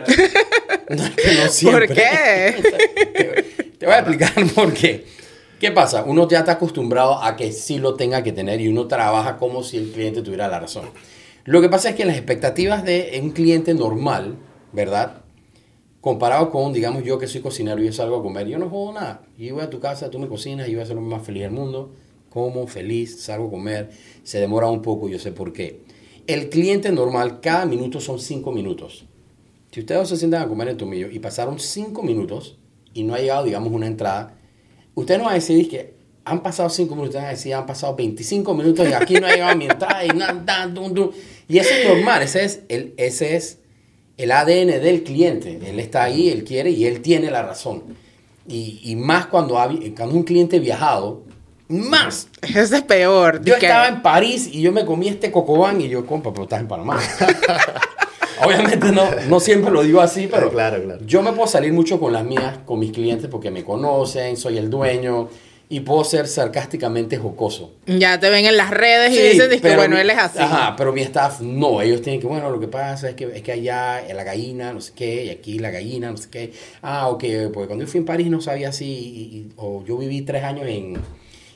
No, es que no siempre. ¿Por qué? Te, te voy a explicar por qué. ¿Qué pasa? Uno ya está acostumbrado a que sí lo tenga que tener y uno trabaja como si el cliente tuviera la razón. Lo que pasa es que las expectativas de un cliente normal, ¿verdad? Comparado con, digamos, yo que soy cocinero y yo salgo a comer, yo no juego nada. Yo voy a tu casa, tú me cocinas yo voy a ser el más feliz del mundo. Como, feliz, salgo a comer, se demora un poco, yo sé por qué. El cliente normal, cada minuto son cinco minutos. Si ustedes se sientan a comer en Tomillo y pasaron cinco minutos y no ha llegado, digamos, una entrada, ustedes no van a decir que han pasado cinco minutos, van a decir, han pasado 25 minutos y aquí no ha llegado mi entrada y nada, Y eso es normal, ese es, el, ese es el ADN del cliente. Él está ahí, él quiere y él tiene la razón. Y, y más cuando, ha, cuando un cliente viajado, más. Ese es peor. Yo estaba en París y yo me comí este cocobán y yo, compa, pero estás en Panamá. Obviamente no, no siempre lo digo así, pero claro, claro. yo me puedo salir mucho con las mías, con mis clientes, porque me conocen, soy el dueño y puedo ser sarcásticamente jocoso. Ya te ven en las redes y dicen que bueno, él es así. Ajá, pero mi staff no, ellos tienen que, bueno, lo que pasa es que, es que allá la gallina, no sé qué, y aquí la gallina, no sé qué. Ah, ok, porque cuando yo fui en París no sabía si, o yo viví tres años en,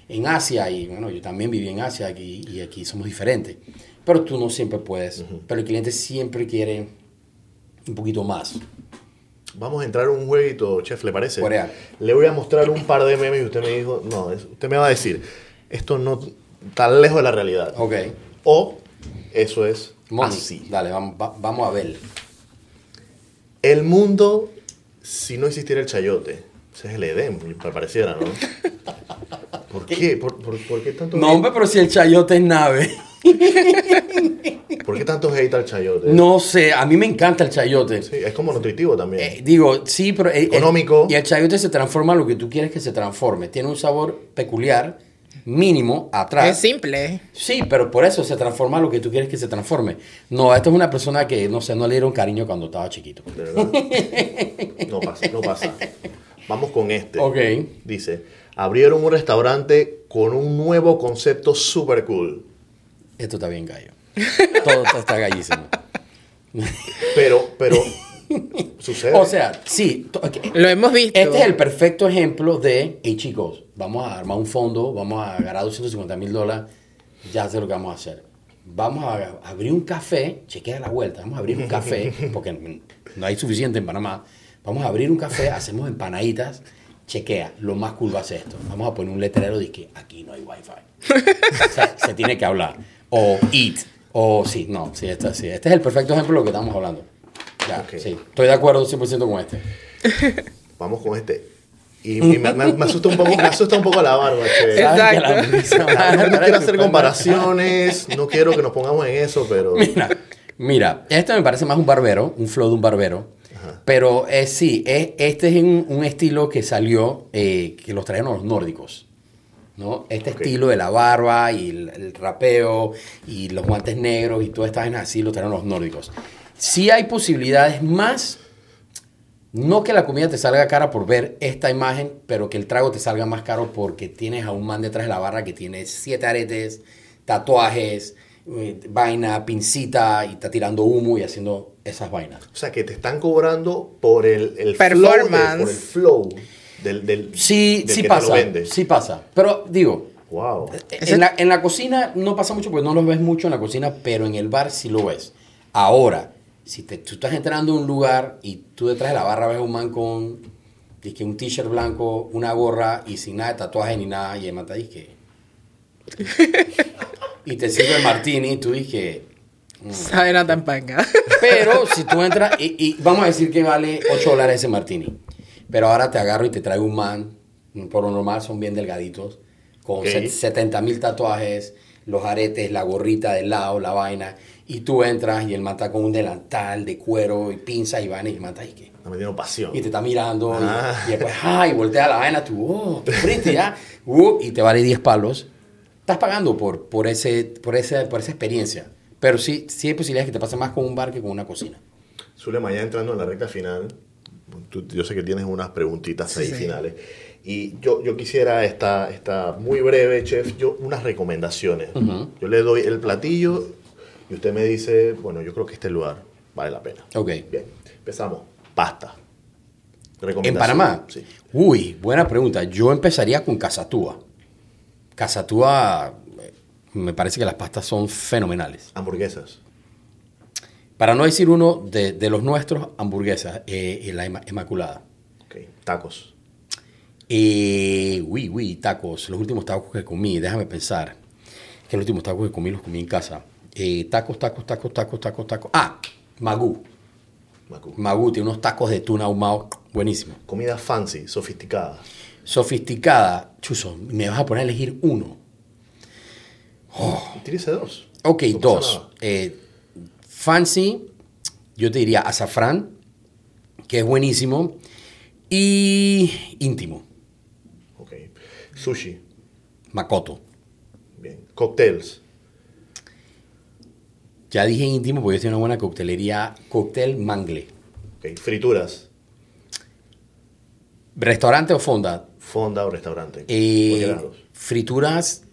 en, Asia y bueno, yo también viví en Asia aquí, y aquí somos diferentes. Pero tú no siempre puedes, pero el cliente siempre quiere un poquito más. Vamos a entrar en un jueguito, chef, ¿le parece? Le voy a mostrar un par de memes y usted me dijo, no, usted me va a decir, esto no está lejos de la realidad. Ok. O eso es así. Dale, vamos, vamos a ver. El mundo, si no existiera el chayote, ese es el Edén, me pareciera, ¿no? ¿Por qué? ¿Por, por qué tanto? No, hombre, pero si el chayote es nave. ¿Por qué tanto hate al chayote? No sé, a mí me encanta el chayote. Sí, es como nutritivo también. Eh, digo, sí, pero... Eh, Económico. y el chayote se transforma en lo que tú quieres que se transforme. Tiene un sabor peculiar, mínimo, atrás. Es simple. Sí, pero por eso se transforma en lo que tú quieres que se transforme. No, esto es una persona que, no sé, no le dieron cariño cuando estaba chiquito. ¿De verdad? No pasa, no pasa. Vamos con este. Ok. Dice, abrieron un restaurante con un nuevo concepto super cool esto está bien gallo. Todo está gallísimo. Pero, pero, sucede. O sea, sí. Lo hemos visto. Este es el perfecto ejemplo de, hey chicos, vamos a armar un fondo, vamos a ganar 250 mil dólares, ya sé lo que vamos a hacer. Vamos a abrir un café, chequea la vuelta, vamos a abrir un café, porque no hay suficiente en Panamá. Vamos a abrir un café, hacemos empanaditas, chequea, lo más cool va a ser esto. Vamos a poner un letrero de que aquí no hay wifi. se tiene que hablar o eat. O sí, no, sí, este, sí. Este es el perfecto ejemplo de lo que estamos hablando. Ya, sí. Estoy de acuerdo 100% con este. Vamos con este. Y, me, asusta un poco, me asusta un poco la barba, che. Exacto. No, quiero hacer comparaciones, no quiero que nos pongamos en eso, pero... Mira, mira, este me parece más un barbero, un flow de un barbero. Pero eh, sí, es, este es un, un estilo que salió, eh, que los trajeron los nórdicos. ¿No? Este estilo de la barba y el, rapeo y los guantes negros y todas estas vainas así lo traen los nórdicos. Sí hay posibilidades más, no que la comida te salga cara por ver esta imagen, pero que el trago te salga más caro porque tienes a un man detrás de la barra que tiene siete aretes, tatuajes, eh, vaina, pincita y está tirando humo y haciendo esas vainas. O sea, que te están cobrando por el, el flow, por el flow del, sí, sí pasa, sí pasa. Pero digo, wow. en, la, en la cocina no pasa mucho porque no lo ves mucho en la cocina, pero en el bar sí lo ves. Ahora, si te, tú estás entrando a un lugar y tú detrás de la barra ves un man con que un t-shirt blanco, una gorra y sin nada de tatuaje ni nada, y el man que y te sirve el martini, tú dices mm. Sabe tan panga. Pero si tú entras, y, y, vamos a decir que vale 8 dólares ese martini. Pero ahora te agarro y te traigo un man, por lo normal son bien delgaditos, con 70 mil tatuajes, los aretes, la gorrita del lado, la vaina, y tú entras y el man está con un delantal de cuero y pinza y vaina y el man está ahí que... Está metiendo pasión. Y te está mirando ah. y, después, ay, voltea la vaina, tú, oh, frente ya, uh, y te vale 10 palos. Estás pagando por, por, ese, por, ese, por esa experiencia. Pero sí, sí hay posibilidades que te pase más con un bar que con una cocina. Zulema, ya entrando en la recta final, yo sé que tienes unas preguntitas ahí finales. Y yo, yo quisiera, esta, esta muy breve, chef, yo unas recomendaciones. Yo le doy el platillo y usted me dice, bueno, yo creo que este lugar vale la pena. Ok. Bien, empezamos. Pasta. En Panamá. Sí. Uy, buena pregunta. Yo empezaría con Casatúa. Casatúa, eh, me parece que las pastas son fenomenales. Hamburguesas. Para no decir uno de, de los nuestros, hamburguesas, eh, la Inma- Inmaculada. Ok. Tacos. Eh, uy, uy, tacos. Los últimos tacos que comí, déjame pensar. Que los últimos tacos que comí los comí en casa. Eh, tacos, tacos, tacos, tacos, tacos, tacos. Ah, Magú. Macu. Magú tiene unos tacos de tuna ahumado buenísimo. Comida fancy, sofisticada. Sofisticada. Chuzo, me vas a poner a elegir uno. Tírese dos. Ok, No dos. Eh, fancy, yo te diría azafrán, que es buenísimo. Y íntimo, Ok. Sushi. makoto. Bien. Cocktails. Ya dije íntimo porque yo tengo una buena coctelería, cóctel mangle. Ok. Frituras. ¿Restaurante o fonda? Fonda o restaurante. Eh, frituras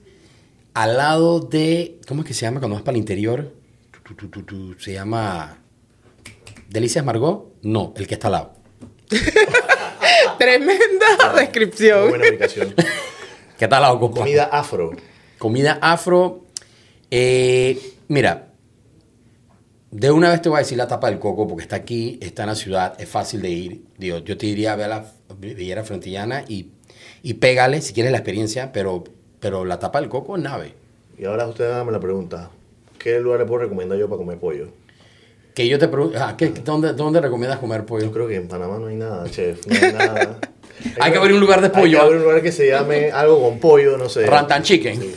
al lado de, ¿cómo es que se llama cuando vas para el interior? Tu, tu, tu, tu, se llama Delicias Margot? No, el que está al lado. Tremenda Muy descripción. buena ubicación. ¿Qué está al lado, compa? Comida afro. Comida afro. eh, mira, de una vez te voy a decir la tapa del coco porque está aquí, está en la ciudad, es fácil de ir. Digo, yo te diría, ve a la Villera Frontillana y, y pégale si quieres la experiencia, pero, pero la tapa del coco es nave. Y ahora usted hágame la pregunta. ¿Qué lugar le puedo recomendar yo para comer pollo? Que yo te pregunto, ah, ¿qué- dónde, ¿dónde recomiendas comer Yo pollo? creo que en Panamá no hay nada, chef. No hay nada. Hay que abrir un lugar de Hay pollo. que abrir un lugar que se llame algo con pollo, no sé. Rantan Chicken.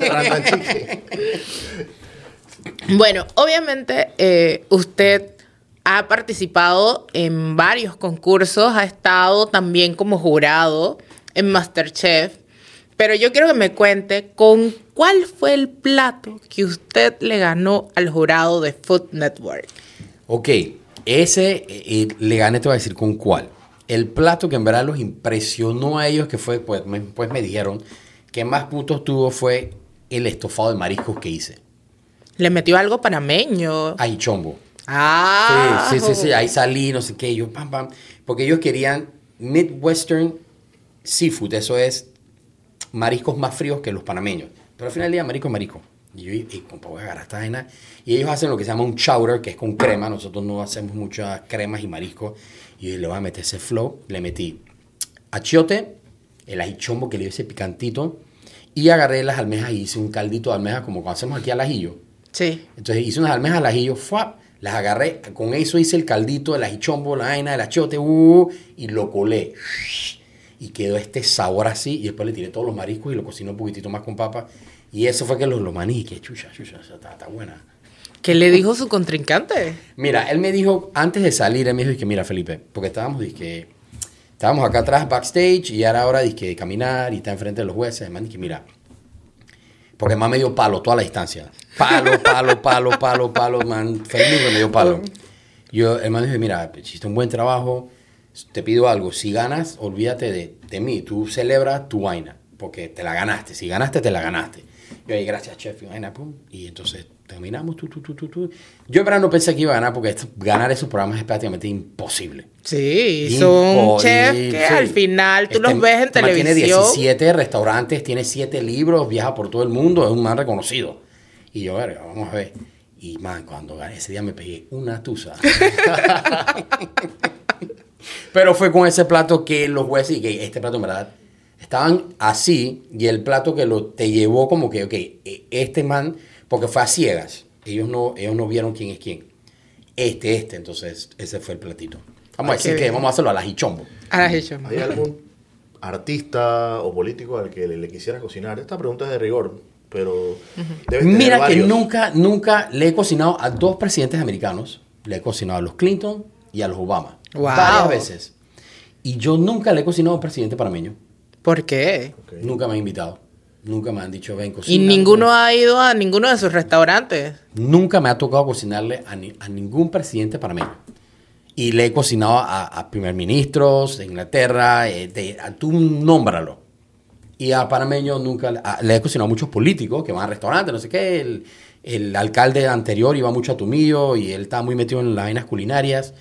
Rantan chicken. Bueno, obviamente eh, usted ha participado en varios concursos, ha estado también como jurado en Masterchef, pero yo quiero que me cuente con cuál fue el plato que usted le ganó al jurado de Food Network. Ok, ese eh, eh, le gané, te voy a decir con cuál. El plato que en verdad los impresionó a ellos, que fue, pues me, pues me dijeron que más puntos tuvo fue el estofado de mariscos que hice. Le metió algo panameño. Ahí chombo. Ah, Sí, sí, sí, sí, ahí salí, no sé qué, yo pam, pam. Porque ellos querían Midwestern Seafood, eso es mariscos más fríos que los panameños. Pero al final del día, marisco es marisco. Y yo, y, compa, voy a agarrar esta vaina. Y ellos hacen lo que se llama un chowder, que es con crema. Nosotros no hacemos muchas cremas y mariscos. Y yo le voy a meter ese flow. Le metí achiote, el ají chombo que le dio ese picantito. Y agarré las almejas y hice un caldito de almejas como cuando hacemos aquí al ajillo. Sí. Entonces hice unas almejas al ajillo, ¡fuap! las agarré, con eso hice el caldito, el ajichombo, la vaina, el achiote, uh, y lo colé. Y quedó este sabor así, y después le tiré todos los mariscos y lo cociné un poquitito más con papa. Y eso fue que los lo maní, que chucha, chucha, está, está buena. ¿Qué le dijo su contrincante? Mira, él me dijo, antes de salir, él me dijo, que mira, Felipe, porque estábamos, dizque, estábamos acá atrás, backstage, y ahora ahora, dizque, caminar, y está enfrente de los jueces, man, dije, mira, porque man me dio palo toda la distancia. Palo, palo, palo, palo, palo, man, Felipe me dio palo. Yo, el man dijo, mira, hiciste un buen trabajo, te pido algo, si ganas, olvídate de, de mí, tú celebras tu vaina, porque te la ganaste, si ganaste, te la ganaste. Yo ahí, gracias, chef, y vaina, pum, y entonces terminamos, tú, tú, tú, tú, tú. Yo en verdad no pensé que iba a ganar, porque ganar esos programas es prácticamente imposible. Sí, son chefs que Imposible. al final tú Este los ves en man Tiene televisión. 17 restaurantes, tiene 7 libros, viaja por todo el mundo, es un man reconocido. Y yo, verga, vamos a ver. Y man, cuando gané ese día me pegué una tusa. Pero fue con ese plato que los jueces, y que este plato en verdad, estaban así, y el plato que lo, te llevó como que, ok, e- este man, porque fue a ciegas, ellos no, ellos no vieron quién es quién. Este, este, entonces ese fue el platito. Vamos a decir que bien. vamos a hacerlo a la hichombo. Sí, yo. ¿Hay algún artista o político al que le, le quisiera cocinar? Esta pregunta es de rigor, pero debes tener Mira que varios. nunca, nunca le he cocinado a dos presidentes americanos. Le he cocinado a los Clinton y a los Obama. Wow. Varias veces. Y yo nunca le he cocinado a un presidente panameño. ¿Por qué? Ok. Nunca me han invitado. Nunca me han dicho, ven, Y cocina. ninguno ha ido a ninguno de sus restaurantes. Nunca me ha tocado cocinarle a, ni- a ningún presidente panameño. Y le he cocinado a, a primer ministros de Inglaterra, eh, de- a- tú nómbralo. Y a panameño nunca, le- a- le he cocinado a muchos políticos que van a restaurantes, no sé qué. El, el alcalde anterior iba mucho a Tumillo y él estaba muy metido en las vainas culinarias.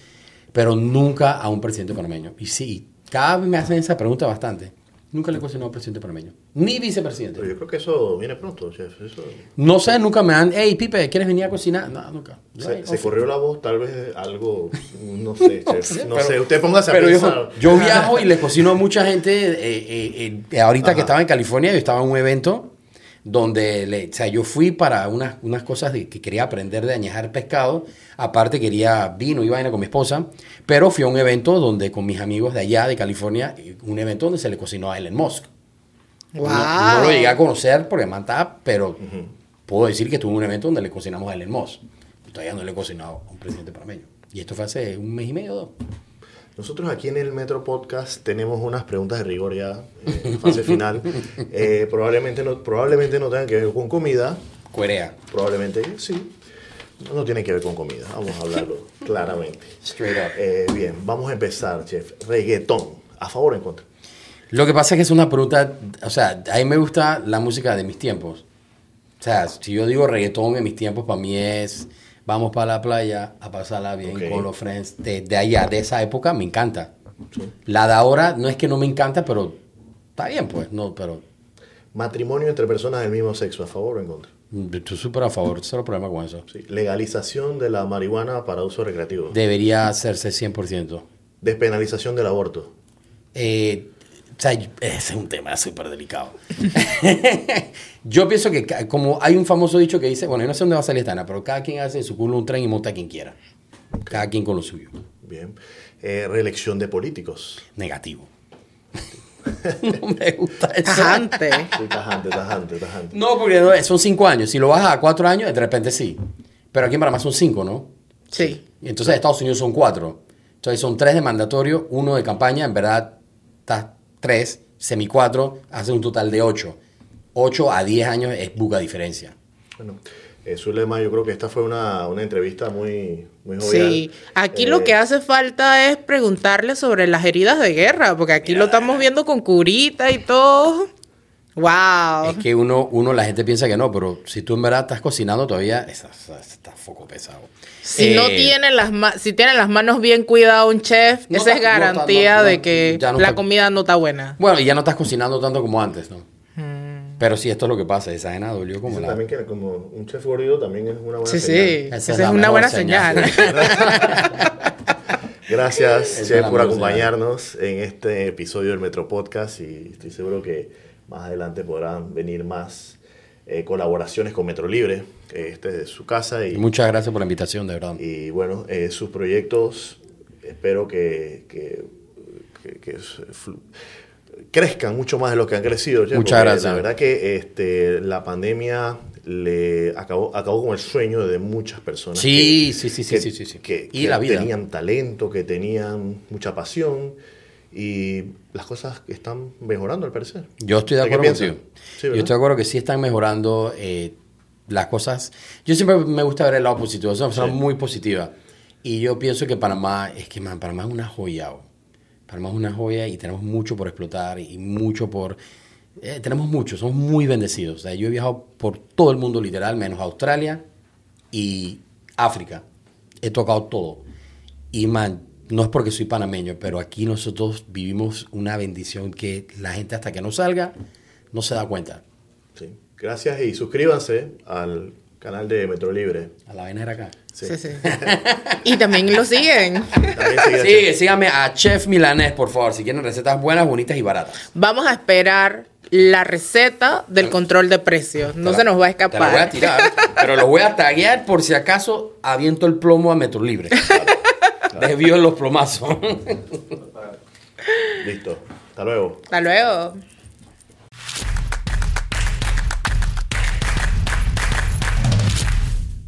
Pero nunca a un presidente panameño. Y sí, cada vez me hacen esa pregunta bastante. Nunca le he cocinado a un presidente panameño, ni vicepresidente. Pero yo creo que eso viene pronto, chef. Eso, No sé, nunca me han, hey, Pipe, ¿quieres venir a cocinar? No, nunca. Yo, se, "Hey, se corrió la voz, tal vez algo, no sé, chef. sé, no pero- sé, usted póngase a Pero yo, pensar. yo viajo y le cocino a mucha gente. eh, eh, eh, ahorita que Ajá. estaba en California, yo estaba en un evento donde, le- o sea, yo fui para unas, unas cosas de, que quería aprender de añejar pescado. Aparte quería vino y vaina con mi esposa. Pero fui a un evento donde con mis amigos de allá, de California, un evento donde se le cocinó a Elon Musk. Wow. No, no lo llegué a conocer porque manta, pero puedo decir que estuve en un evento donde le cocinamos a Elon Musk. Todavía no le he cocinado a un presidente panameño. Y esto fue hace un mes y medio o dos. Nosotros aquí en el Metro Podcast tenemos unas preguntas de rigor ya, eh, fase final. Eh, probablemente, no, probablemente no tengan que ver con comida, Cuerea. probablemente sí. No, tienen que ver con comida, vamos a hablarlo claramente. Straight up. Eh, bien, vamos a empezar, chef. Reggaetón, ¿a favor o en contra? Lo que pasa es que es una pregunta, o sea, a mí me gusta la música de mis tiempos. O sea, si yo digo reggaetón en mis tiempos, para mí es vamos para la playa a pasarla bien con los friends. De, de allá, de esa época, me encanta. Sí. La de ahora no es que no me encanta, pero está bien, pues, no, pero Matrimonio entre personas del mismo sexo, ¿a favor o en contra? mm, estoy súper a favor, cero problema con eso. Sí. Legalización de la marihuana para uso recreativo. Debería hacerse 100%. Despenalización del aborto. Eh, o sea, ese es un tema súper delicado. yo pienso que como hay un famoso dicho que dice, bueno, yo no sé dónde va a salir Tana, pero cada quien hace en su culo un tren y monta a quien quiera. Cada quien con lo suyo. Bien. Eh, reelección de políticos. Negativo. no me gusta eso. Tajante. Sí, tajante, tajante, tajante. No, porque son cinco años. Si lo bajas a cuatro años, de repente sí. Pero aquí en Panamá son cinco, ¿no? Sí. Entonces en Estados Unidos son cuatro. Entonces son tres de mandatorio, uno de campaña. En verdad, estás 3, semi 4, hace un total de 8. 8 a 10 años es buca diferencia. Bueno, eh, Zulema, yo creo que esta fue una, una entrevista muy, muy. Sí, aquí lo que eh, hace falta es preguntarle sobre las heridas de guerra, porque aquí lo estamos viendo con curita y todo. Wow. Es que uno, uno, la gente piensa que no, pero si tú en verdad estás cocinando todavía, esa- esa- está foco pesado. Si no Eh, tiene las ma- si tiene las manos bien cuidadas un chef, No esa está- es garantía no- no- de que la está- comida no está buena. Bueno, y ya no estás cocinando tanto como antes, ¿no? Pero sí, esto es lo que pasa. Esa ajena dolió como la... también que como un chef gordito también es una buena Sí, sí. señal. Esa Esa es una buena señal. señal. Gracias, es chef, por acompañarnos en este episodio del Metro Podcast y estoy seguro que más adelante podrán venir más eh, colaboraciones con Metro Libre. eh, Este es de su casa y, Muchas gracias por la invitación, de verdad. y bueno, eh, sus proyectos espero que, que- que- que crezcan mucho más de lo que han crecido. chef, Muchas porque gracias. La verdad que este, la pandemia le acabó, acabó con el sueño de muchas personas. Sí, que- sí, sí, sí, que- sí, sí, sí. que- Y que la vida. tenían talento, que tenían mucha pasión y las cosas están mejorando al parecer. Yo estoy de ¿Qué acuerdo contigo. Sí, Yo estoy de acuerdo que sí están mejorando eh, las cosas. Yo siempre me gusta ver el lado positivo. Es una persona Sí. muy positiva. Y yo pienso que Panamá, es que man, Panamá es una joya. oh. Panamá es una joya y tenemos mucho por explotar y mucho por... eh, tenemos mucho, somos muy bendecidos. O sea, yo he viajado por todo el mundo literal, menos Australia y África. He tocado todo. Y man, no es porque soy panameño, pero aquí nosotros vivimos una bendición que la gente hasta que no salga no se da cuenta. Sí. Gracias y suscríbanse al canal de Metro Libre. A la vaina era acá. Sí. Sí, sí. Y también lo siguen. También sigue Sí, síganme a Chef Milanés, por favor, si quieren recetas buenas, bonitas y baratas. Vamos a esperar la receta del control de precios. No Te se nos va a Te la voy a escapar. tirar, pero los voy a taguear por si acaso aviento el plomo a Metro Libre. Desvío los plomazos. Listo. Hasta luego. Hasta luego.